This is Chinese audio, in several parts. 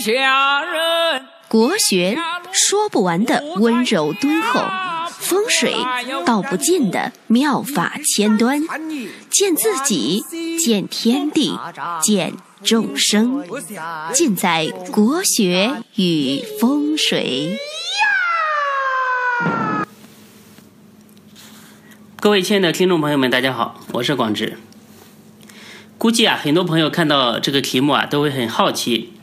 下人。国学说不完的温柔敦厚，风水道不尽的妙法千端，见自己，见天地，见众生，尽在国学与风水。各位亲爱的听众朋友们，大家好，我是广志。估计啊，很多朋友看到这个题目啊，都会很好奇，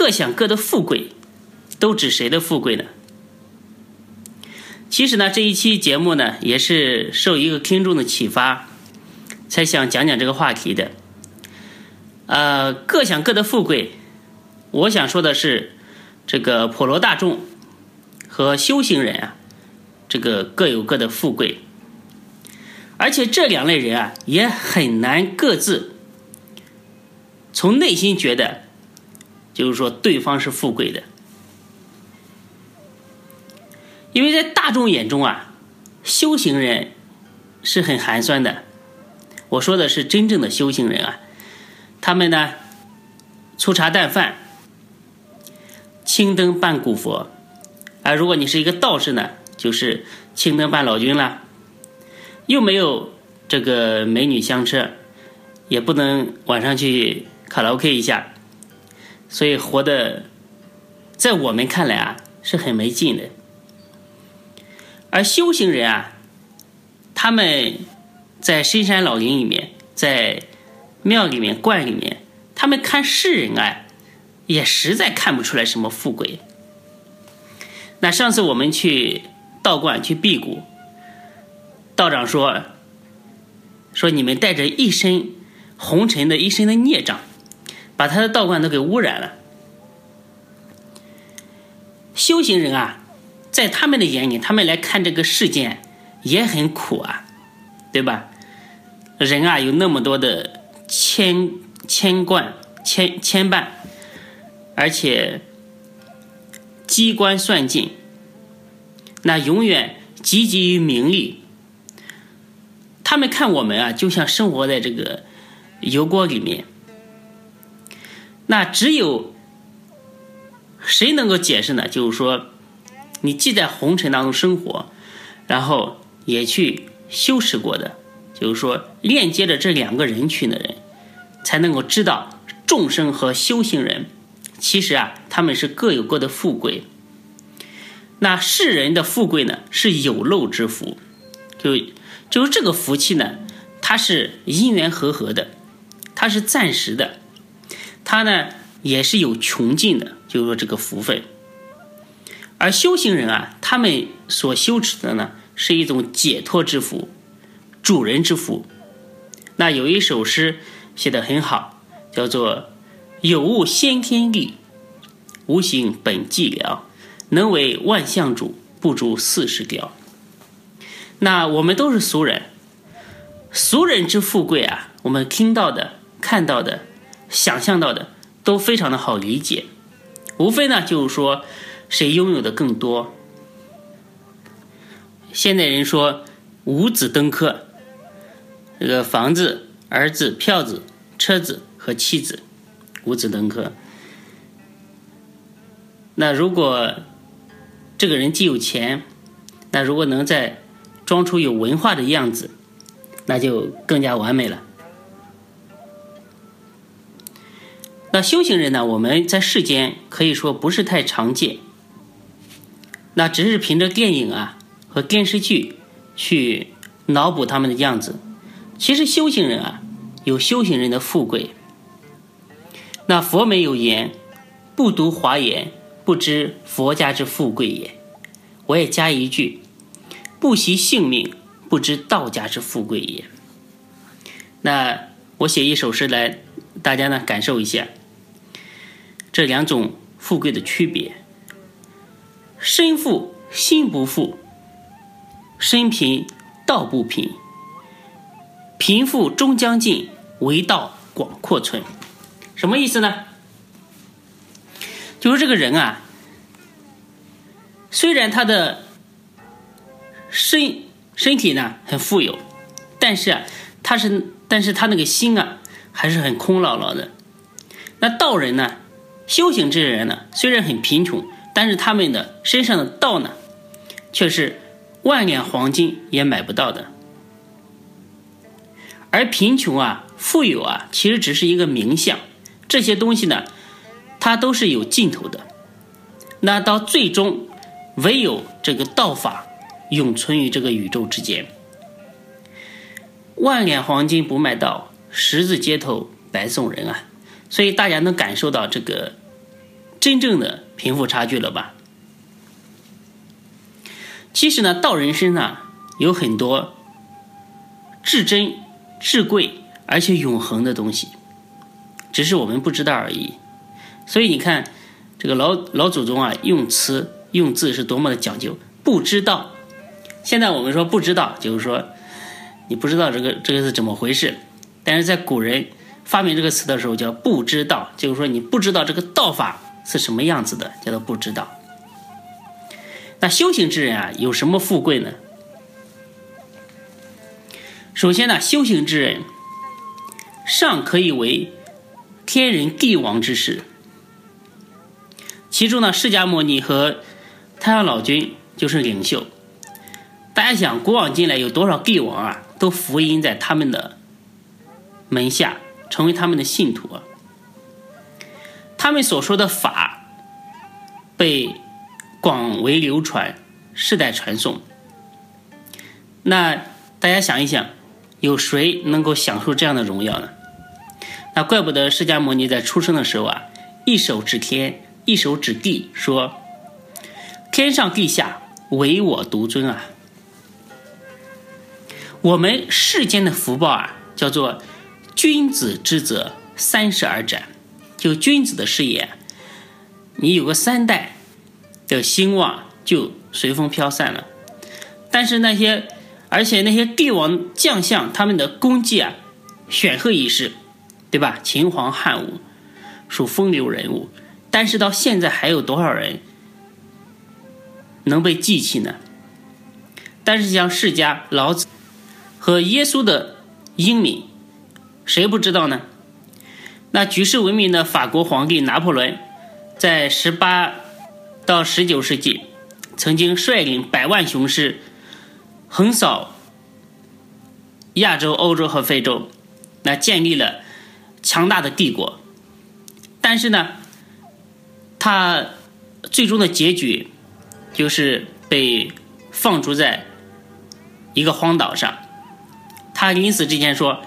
各享各的富贵，都指谁的富贵呢？其实呢，这一期节目呢，也是受一个听众的启发，才想讲讲这个话题的。呃，各享各的富贵，我想说的是，这个普罗大众和修行人啊，这个各有各的富贵。而且这两类人啊，也很难各自从内心觉得，就是说对方是富贵的，因为在大众眼中啊，修行人是很寒酸的。我说的是真正的修行人啊，他们呢粗茶淡饭，青灯伴古佛，而如果你是一个道士呢，就是青灯伴老君了。又没有这个美女香车，也不能晚上去卡拉 OK 一下，所以活的，在我们看来啊是很没劲的。而修行人啊，他们在深山老林里面，在庙里面、观里面，他们看世人啊，也实在看不出来什么富贵。那上次我们去道观去辟谷。道长说：“说你们带着一身红尘的一身的孽障，把他的道观都给污染了。修行人啊，在他们的眼里，他们来看这个世间也很苦啊，对吧？人啊，有那么多的牵牵贯牵牵绊，而且机关算尽，那永远汲汲于名利。”他们看我们啊，就像生活在这个油锅里面。那只有谁能够解释呢？就是说，你既在红尘当中生活，然后也去修持过的，就是说链接着这两个人群的人，才能够知道众生和修行人，其实啊，他们是各有各的富贵。那世人的富贵呢，是有漏之福，就。就是这个福气呢，它是因缘和合的，它是暂时的，它呢也是有穷尽的。就是说这个福分，而修行人啊，他们所修持的呢，是一种解脱之福，主人之福。那有一首诗写的很好，叫做“有物先天地，无形本寂寥，能为万象主，不足四十雕。”那我们都是俗人，俗人之富贵啊，我们听到的、看到的、想象到的都非常的好理解，无非呢就是说谁拥有的更多。现代人说五子登科，这个房子、儿子、票子、车子和妻子，五子登科。那如果这个人既有钱，那如果能在装出有文化的样子，那就更加完美了。那修行人呢？我们在世间可以说不是太常见，那只是凭着电影啊和电视剧去脑补他们的样子。其实修行人啊，有修行人的富贵。那佛门有言：“不读华严，不知佛家之富贵也。”我也加一句。不惜性命，不知道家之富贵也。那我写一首诗来，大家呢感受一下这两种富贵的区别：身富心不富，身贫道不贫，贫富终将尽，唯道广阔存。什么意思呢？就是这个人啊，虽然他的。身身体呢很富有，但是啊，他是，但是他那个心啊还是很空落落的。那道人呢，修行之人呢，虽然很贫穷，但是他们的身上的道呢，却是万两黄金也买不到的。而贫穷啊，富有啊，其实只是一个名相，这些东西呢，它都是有尽头的。那到最终，唯有这个道法永存于这个宇宙之间。万两黄金不卖道，十字街头白送人啊！所以大家能感受到这个真正的贫富差距了吧？其实呢，道人身上有很多至真。至贵而且永恒的东西，只是我们不知道而已。所以你看，这个老老祖宗啊，用词用字是多么的讲究。不知道，现在我们说不知道，就是说你不知道这个这个是怎么回事。但是在古人发明这个词的时候，叫不知道，就是说你不知道这个道法是什么样子的，叫做不知道。那修行之人啊，有什么富贵呢？首先呢，修行之人尚可以为天人帝王之事。其中呢，释迦牟尼和太上老君就是领袖。大家想，古往今来有多少帝王啊，都福音在他们的门下，成为他们的信徒啊。他们所说的法被广为流传，世代传颂。那大家想一想。有谁能够享受这样的荣耀呢？那怪不得释迦牟尼在出生的时候啊，一手指天，一手指地，说：“天上地下，唯我独尊啊！”我们世间的福报啊，叫做君子之泽三十而斩，就君子的事业，你有个三代的兴旺，就随风飘散了。但是那些。而且那些帝王将相，他们的功绩啊，显赫一时，对吧？秦皇汉武属风流人物，但是到现在还有多少人能被记起呢？但是像释迦、老子和耶稣的英明，谁不知道呢？那举世闻名的法国皇帝拿破仑，在十八到十九世纪，曾经率领百万雄师。横扫亚洲、欧洲和非洲，那建立了强大的帝国。但是呢，他最终的结局就是被放逐在一个荒岛上。他临死之前说：“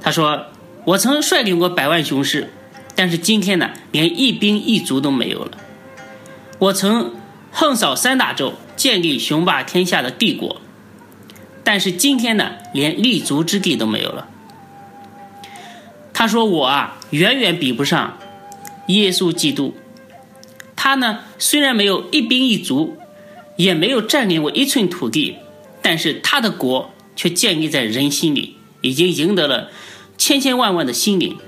他说我曾率领过百万雄师，但是今天呢，连一兵一卒都没有了。我曾横扫三大洲，建立雄霸天下的帝国。”但是今天呢，连立足之地都没有了。他说：“我啊，远远比不上耶稣基督。他呢，虽然没有一兵一卒，也没有占领过一寸土地，但是他的国却建立在人心里，已经赢得了千千万万的心灵，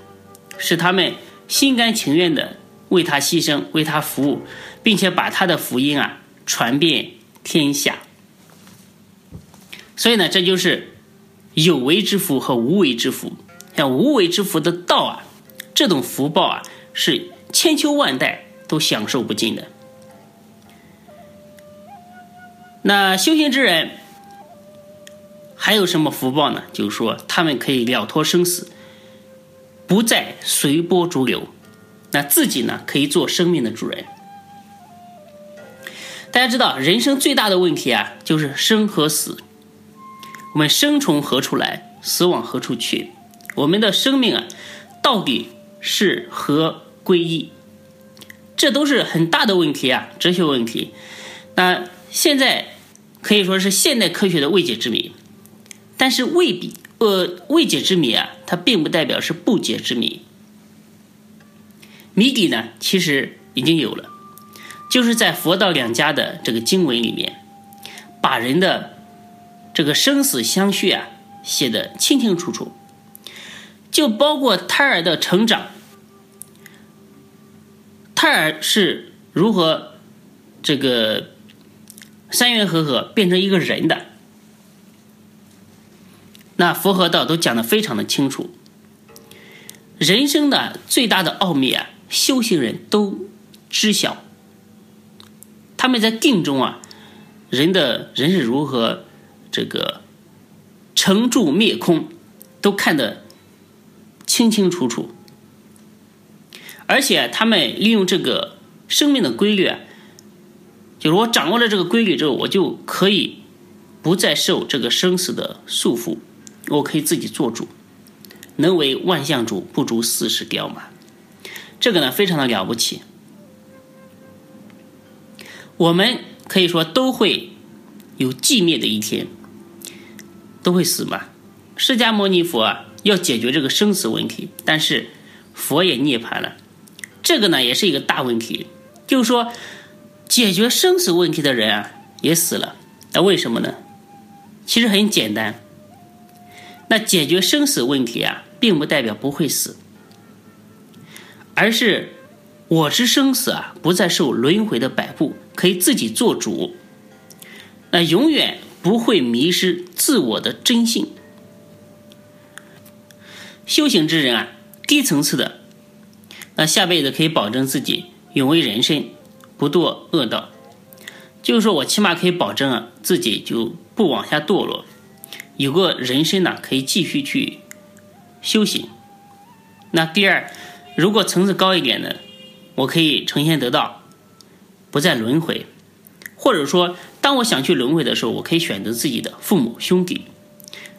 使他们心甘情愿的为他牺牲，为他服务，并且把他的福音啊传遍天下。”所以呢，这就是有为之福和无为之福。像无为之福的道啊，这种福报啊，是千秋万代都享受不尽的。那修行之人还有什么福报呢？就是说，他们可以了脱生死，不再随波逐流。那自己呢，可以做生命的主人。大家知道，人生最大的问题啊，就是生和死。我们生从何处来，死往何处去？我们的生命啊，到底是何归依？这都是很大的问题啊，哲学问题。那现在可以说是现代科学的未解之谜，但是未必呃未解之谜啊，它并不代表是不解之谜。谜底呢，其实已经有了，就是在佛道两家的这个经文里面，把人的。这个生死相续啊，写的清清楚楚，就包括胎儿的成长，胎儿是如何这个三元合合变成一个人的，那佛和道都讲的非常的清楚。人生的最大的奥秘啊，修行人都知晓。他们在定中啊，人的人是如何这个成住灭空，都看得清清楚楚。而且他们利用这个生命的规律啊，就是我掌握了这个规律之后，我就可以不再受这个生死的束缚，我可以自己做主。能为万象主，不足四十雕马。这个呢，非常的了不起。我们可以说都会有寂灭的一天，都会死嘛。释迦牟尼佛啊，要解决这个生死问题，但是佛也涅槃了。这个呢，也是一个大问题，就是说，解决生死问题的人啊，也死了。那为什么呢？其实很简单。那解决生死问题啊，并不代表不会死，而是我之生死啊，不再受轮回的摆布。可以自己做主，那永远不会迷失自我的真性。修行之人啊，低层次的，那下辈子可以保证自己永为人身，不堕恶道。就是说我起码可以保证啊，自己就不往下堕落，有个人身呢，可以继续去修行。那第二，如果层次高一点的，我可以成仙得道。不再轮回，或者说，当我想去轮回的时候，我可以选择自己的父母兄弟。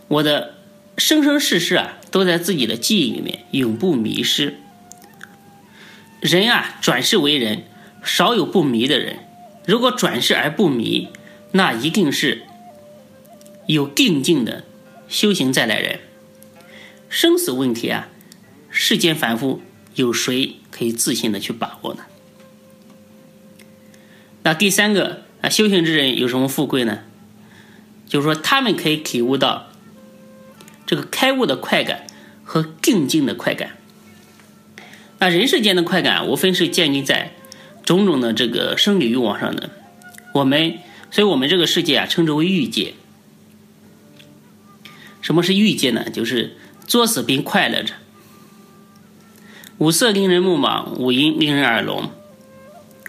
我的生生世世啊，都在自己的记忆里面，永不迷失。人啊，转世为人，少有不迷的人。如果转世而不迷，那一定是有定境的修行再来人。生死问题啊，世间凡夫有谁可以自信的去把握呢？那第三个啊，修行之人有什么富贵呢？就是说，他们可以体悟到这个开悟的快感和定境的快感。那人世间的快感，无非是建立在种种的这个生理欲望上的。我们，所以我们这个世界啊，称之为欲界。什么是欲界呢？就是作死并快乐着，五色令人目盲，五音令人耳聋。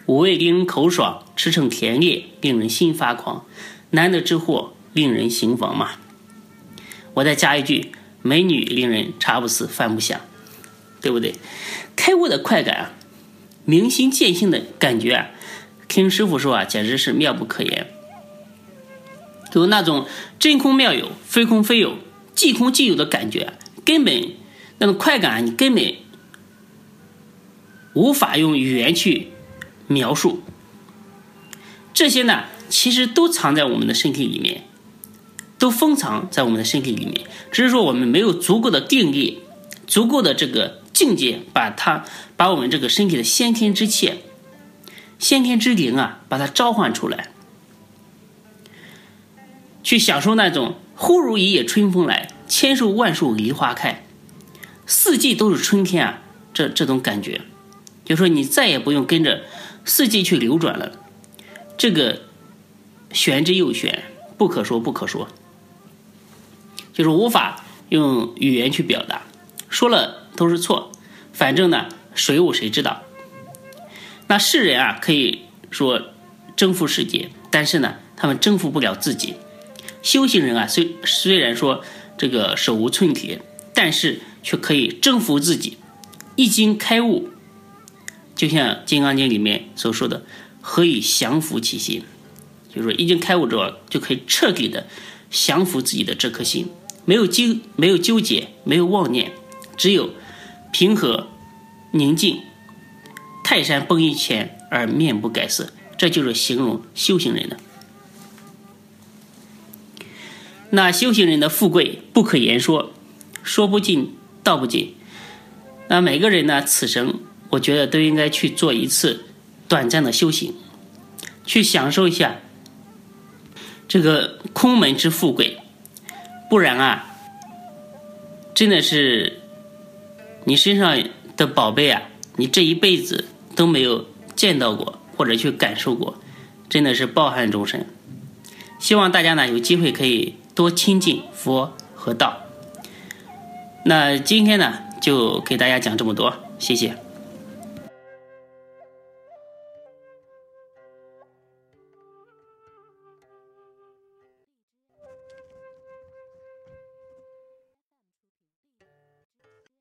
五味令人口爽，驰骋甜猎令人心发狂，难得之货令人行妨嘛。我再加一句，美女令人茶不思饭不想，对不对？开悟的快感啊，明心见性的感觉啊，听师傅说啊，简直是妙不可言。就那种真空妙有，非空非有，即空即有的感觉，根本那种快感，你根本无法用语言去。描述这些呢，其实都藏在我们的身体里面，都封藏在我们的身体里面。只是说我们没有足够的定力、足够的这个境界，把它把我们这个身体的先天之气、先天之灵啊，把它召唤出来，去享受那种“忽如一夜春风来，千树万树梨花开，四季都是春天啊”这这种感觉，就说你再也不用跟着。四季去流转了，这个玄之又玄，不可说不可说，就是无法用语言去表达，说了都是错。反正呢，谁悟谁知道。那世人啊，可以说征服世界，但是呢，他们征服不了自己。修行人啊，虽虽然说这个手无寸铁，但是却可以征服自己，一经开悟。就像《金刚经》里面所说的，何以降服其心？就是说，一经开悟之后，就可以彻底的降服自己的这颗心，没有纠，没有纠结，没有妄念，只有平和宁静。泰山崩于前而面不改色，这就是形容修行人的。那修行人的富贵不可言说，说不尽道不尽。那每个人呢，此生。我觉得都应该去做一次短暂的修行，去享受一下这个空门之富贵。不然啊，真的是你身上的宝贝啊，你这一辈子都没有见到过或者去感受过，真的是抱憾终身。希望大家呢有机会可以多亲近佛和道。那今天呢就给大家讲这么多，谢谢。